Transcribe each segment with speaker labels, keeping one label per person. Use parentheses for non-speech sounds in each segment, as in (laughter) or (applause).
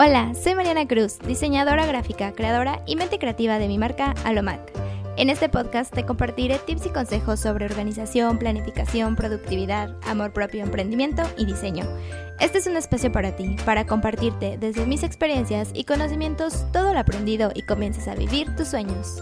Speaker 1: Hola, soy Mariana Cruz, diseñadora gráfica, creadora y mente creativa de mi marca Alomac. En este podcast te compartiré tips y consejos sobre organización, planificación, productividad, amor propio, emprendimiento y diseño. Este es un espacio para ti, para compartirte desde mis experiencias y conocimientos todo lo aprendido y comiences a vivir tus sueños.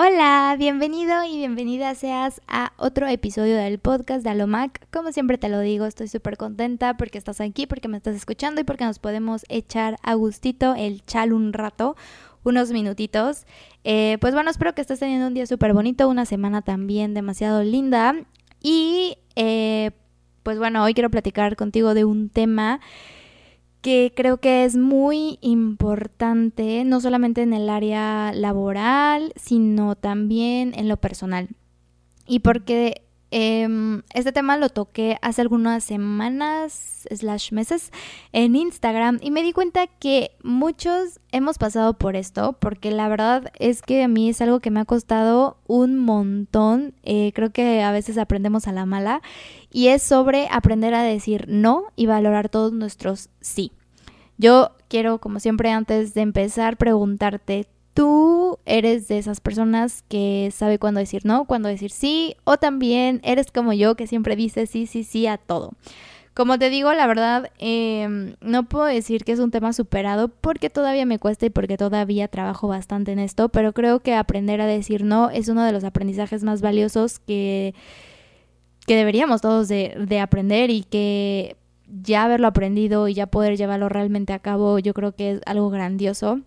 Speaker 1: Hola, bienvenido y bienvenida seas a otro episodio del podcast de Alomac. Como siempre te lo digo, estoy súper contenta porque estás aquí, porque me estás escuchando y porque nos podemos echar a gustito el chal un rato, unos minutitos. Eh, pues bueno, espero que estés teniendo un día súper bonito, una semana también demasiado linda. Y eh, pues bueno, hoy quiero platicar contigo de un tema que creo que es muy importante, no solamente en el área laboral, sino también en lo personal. Y porque em, este tema lo toqué hace algunas semanas, slash meses, en Instagram y me di cuenta que muchos hemos pasado por esto, porque la verdad es que a mí es algo que me ha costado un montón, eh, creo que a veces aprendemos a la mala, y es sobre aprender a decir no y valorar todos nuestros sí. Yo quiero, como siempre, antes de empezar, preguntarte, ¿tú eres de esas personas que sabe cuándo decir no, cuándo decir sí? O también eres como yo, que siempre dice sí, sí, sí a todo. Como te digo, la verdad, em, no puedo decir que es un tema superado porque todavía me cuesta y porque todavía trabajo bastante en esto, pero creo que aprender a decir no es uno de los aprendizajes más valiosos que, que deberíamos todos de, de aprender y que ya haberlo aprendido y ya poder llevarlo realmente a cabo, yo creo que es algo grandioso.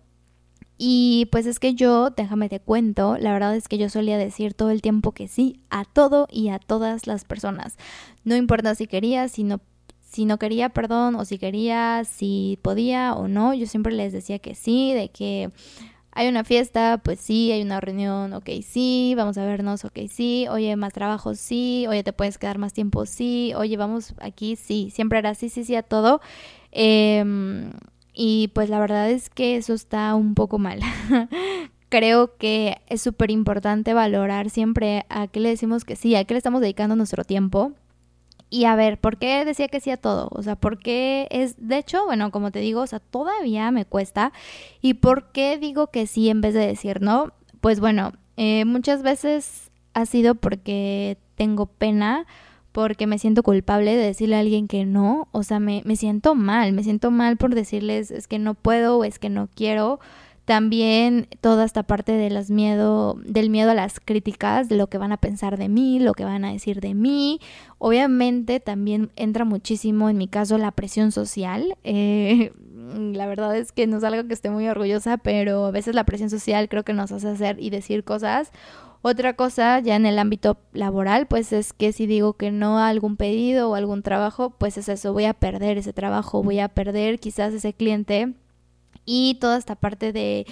Speaker 1: Y pues es que yo, déjame te cuento, la verdad es que yo solía decir todo el tiempo que sí a todo y a todas las personas. No importa si quería, si no, si no quería, perdón, o si quería, si podía o no, yo siempre les decía que sí, de que hay una fiesta, pues sí, hay una reunión, ok, sí, vamos a vernos, ok, sí, oye, más trabajo, sí, oye, te puedes quedar más tiempo, sí, oye, vamos aquí, sí, siempre era sí, sí, sí a todo. Em, y pues la verdad es que eso está un poco mal. (laughs) Creo que es súper importante valorar siempre a qué le decimos que sí, a qué le estamos dedicando nuestro tiempo y a ver, ¿por qué decía que sí a todo? O sea, ¿por qué es, de hecho, bueno, como te digo, o sea, todavía me cuesta. ¿Y por qué digo que sí en vez de decir no? Pues bueno, eh, muchas veces ha sido porque tengo pena, porque me siento culpable de decirle a alguien que no. O sea, me, me siento mal, me siento mal por decirles es que no puedo o es que no quiero. También toda esta parte de las miedo, del miedo a las críticas, de lo que van a pensar de mí, lo que van a decir de mí. Obviamente también entra muchísimo en mi caso la presión social. Eh, (laughs) la verdad es que no es algo que esté muy orgullosa, pero a veces la presión social creo que nos hace hacer y decir cosas. Otra cosa, ya en el ámbito laboral, pues es que si digo que no a algún pedido o algún trabajo, pues es eso, voy a perder ese trabajo, voy a perder quizás ese cliente y toda esta parte de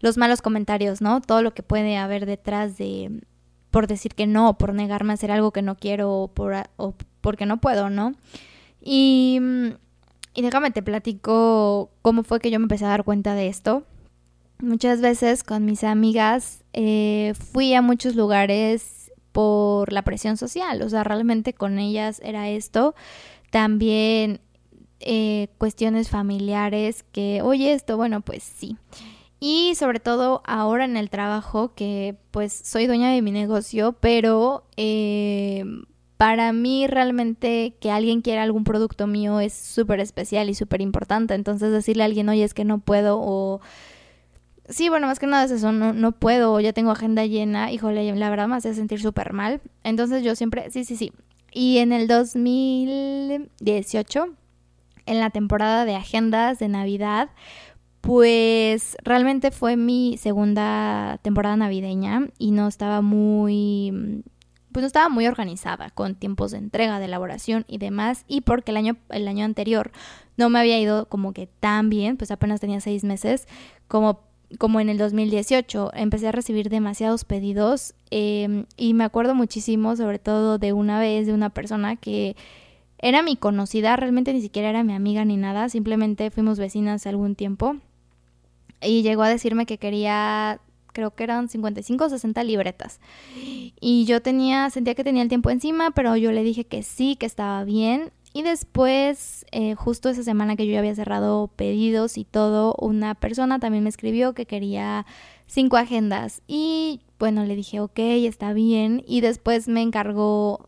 Speaker 1: los malos comentarios, ¿no? Todo lo que puede haber detrás de por decir que no, por negarme a hacer algo que no quiero o, por, o porque no puedo, ¿no? Y, déjame te platico cómo fue que yo me empecé a dar cuenta de esto. Muchas veces con mis amigas eh, fui a muchos lugares por la presión social, o sea, realmente con ellas era esto. También eh, cuestiones familiares que, oye, esto, bueno, pues sí. Y sobre todo ahora en el trabajo, que pues soy dueña de mi negocio, pero eh, para mí realmente que alguien quiera algún producto mío es súper especial y súper importante. Entonces decirle a alguien, oye, es que no puedo o... Sí, bueno, más que nada es eso, no, no puedo, ya tengo agenda llena, híjole, la verdad me hace sentir súper mal. Entonces yo siempre, sí, sí, sí. Y en el 2018 en la temporada de agendas de Navidad, pues realmente fue mi segunda temporada navideña y no estaba muy pues no estaba muy organizada con tiempos de entrega, de elaboración y demás y porque el año el año anterior no me había ido como que tan bien, pues apenas tenía seis meses como como en el 2018 empecé a recibir demasiados pedidos em, y me acuerdo muchísimo sobre todo de una vez de una persona que era mi conocida, realmente ni siquiera era mi amiga ni nada, simplemente fuimos vecinas algún tiempo. Y llegó a decirme que quería, creo que eran 55 o 60 libretas. Y yo tenía, sentía que tenía el tiempo encima, pero yo le dije que sí, que estaba bien. Y después, eh, justo esa semana que yo ya había cerrado pedidos y todo, una persona también me escribió que quería cinco agendas. Y bueno, le dije, ok, está bien. Y después me encargó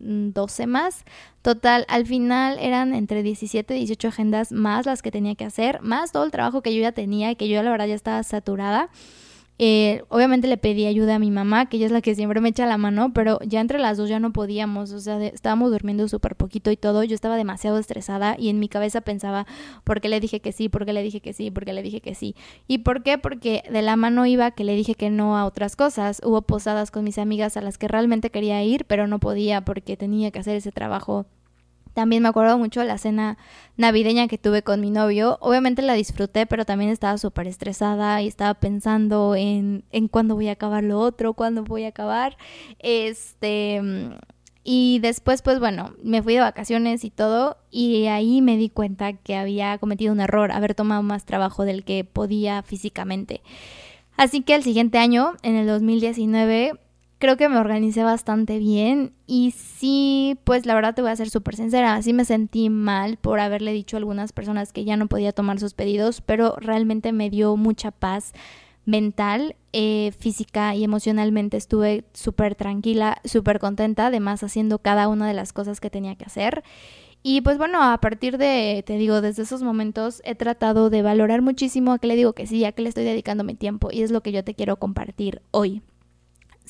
Speaker 1: 12 mm, más. Total, al final eran entre 17 y 18 agendas más las que tenía que hacer, más todo el trabajo que yo ya tenía y que yo la verdad ya estaba saturada. Eh, obviamente le pedí ayuda a mi mamá, que ella es la que siempre me echa la mano, pero ya entre las dos ya no podíamos, o sea, estábamos durmiendo súper poquito y todo, yo estaba demasiado estresada y en mi cabeza pensaba, ¿por qué le dije que sí? ¿Por qué le dije que sí? ¿Por qué le dije que sí? ¿Y por qué? Porque de la mano iba que le dije que no a otras cosas. Hubo posadas con mis amigas a las que realmente quería ir, pero no podía porque tenía que hacer ese trabajo también me acuerdo mucho de la cena navideña que tuve con mi novio. Obviamente la disfruté, pero también estaba súper estresada y estaba pensando en, en cuándo voy a acabar lo otro, cuándo voy a acabar. Este. Y después, pues bueno, me fui de vacaciones y todo, y ahí me di cuenta que había cometido un error, haber tomado más trabajo del que podía físicamente. Así que el siguiente año, en el 2019, creo que me organicé bastante bien y sí, pues la verdad te voy a ser súper sincera, sí me sentí mal por haberle dicho a algunas personas que ya no podía tomar sus pedidos, pero realmente me dio mucha paz mental, eh, física y emocionalmente estuve súper tranquila, súper contenta, además haciendo cada una de las cosas que tenía que hacer. Y pues bueno, a partir de, te digo, desde esos momentos he tratado de valorar muchísimo a que le digo que sí, a que le estoy dedicando mi tiempo y es lo que yo te quiero compartir hoy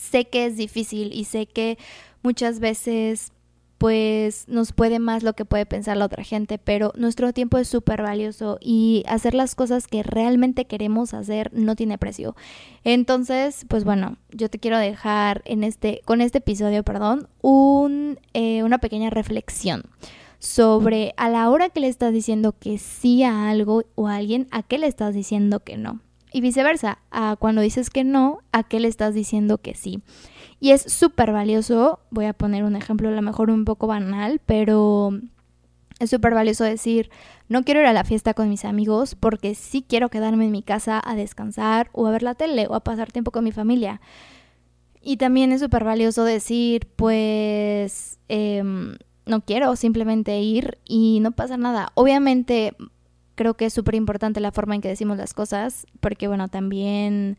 Speaker 1: sé que es difícil y sé que muchas veces pues nos puede más lo que puede pensar la otra gente, pero nuestro tiempo es súper valioso y hacer las cosas que realmente queremos hacer no tiene precio. Entonces, pues bueno, yo te quiero dejar en este, con este episodio, perdón, un, eh, una pequeña reflexión sobre a la hora que le estás diciendo que sí a algo o a alguien, a qué le estás diciendo que no. Y viceversa, a cuando dices que no, ¿a qué le estás diciendo que sí? Y es súper valioso, voy a poner un ejemplo a lo mejor un poco banal, pero es súper valioso decir, no quiero ir a la fiesta con mis amigos porque sí quiero quedarme en mi casa a descansar o a ver la tele o a pasar tiempo con mi familia. Y también es súper valioso decir, pues, em, no quiero simplemente ir y no pasa nada. Obviamente creo que es súper importante la forma en que decimos las cosas, porque bueno, también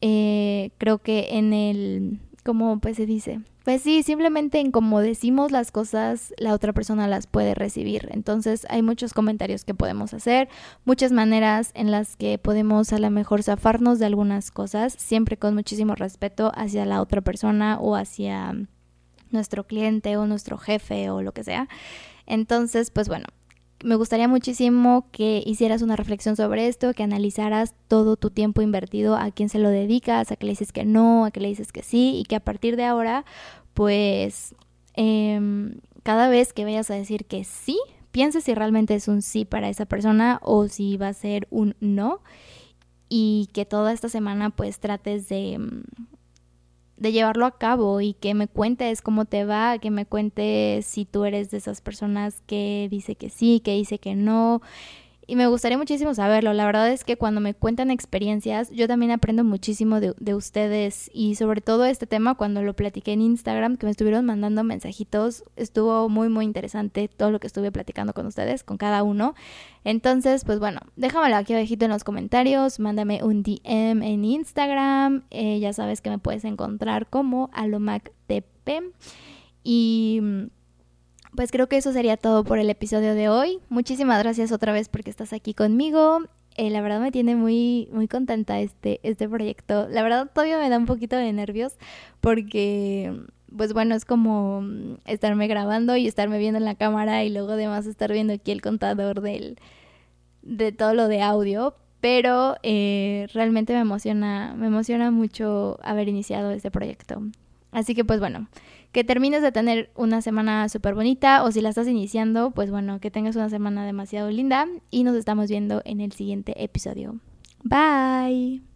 Speaker 1: eh, creo que en el, ¿cómo pues se dice? Pues sí, simplemente en cómo decimos las cosas, la otra persona las puede recibir. Entonces hay muchos comentarios que podemos hacer, muchas maneras en las que podemos a lo mejor zafarnos de algunas cosas, siempre con muchísimo respeto hacia la otra persona o hacia nuestro cliente o nuestro jefe o lo que sea. Entonces, pues bueno, me gustaría muchísimo que hicieras una reflexión sobre esto, que analizaras todo tu tiempo invertido, a quién se lo dedicas, a qué le dices que no, a qué le dices que sí, y que a partir de ahora, pues, em, cada vez que vayas a decir que sí, pienses si realmente es un sí para esa persona o si va a ser un no, y que toda esta semana pues trates de em, de llevarlo a cabo y que me cuentes cómo te va, que me cuentes si tú eres de esas personas que dice que sí, que dice que no, y me gustaría muchísimo saberlo. La verdad es que cuando me cuentan experiencias, yo también aprendo muchísimo de, ustedes y sobre todo este tema cuando lo platiqué en Instagram, que me estuvieron mandando mensajitos, estuvo muy muy interesante todo lo que estuve platicando con ustedes, con cada uno. Entonces, pues bueno, déjamelo aquí abajito en los comentarios, mándame un DM en Instagram, eh, ya sabes que me puedes encontrar como alomactp y pues creo que eso sería todo por el episodio de hoy. Muchísimas gracias otra vez porque estás aquí conmigo. Eh, la verdad me tiene muy, muy contenta este, este proyecto. La verdad todavía me da un poquito de nervios porque, pues bueno, es como estarme grabando y estarme viendo en la cámara y luego además estar viendo aquí el contador del, de todo lo de audio. Pero eh, realmente me emociona, me emociona mucho haber iniciado este proyecto. Así que pues bueno, que termines de tener una semana súper bonita o si la estás iniciando, pues bueno, que tengas una semana demasiado linda y nos estamos viendo en el siguiente episodio. Bye.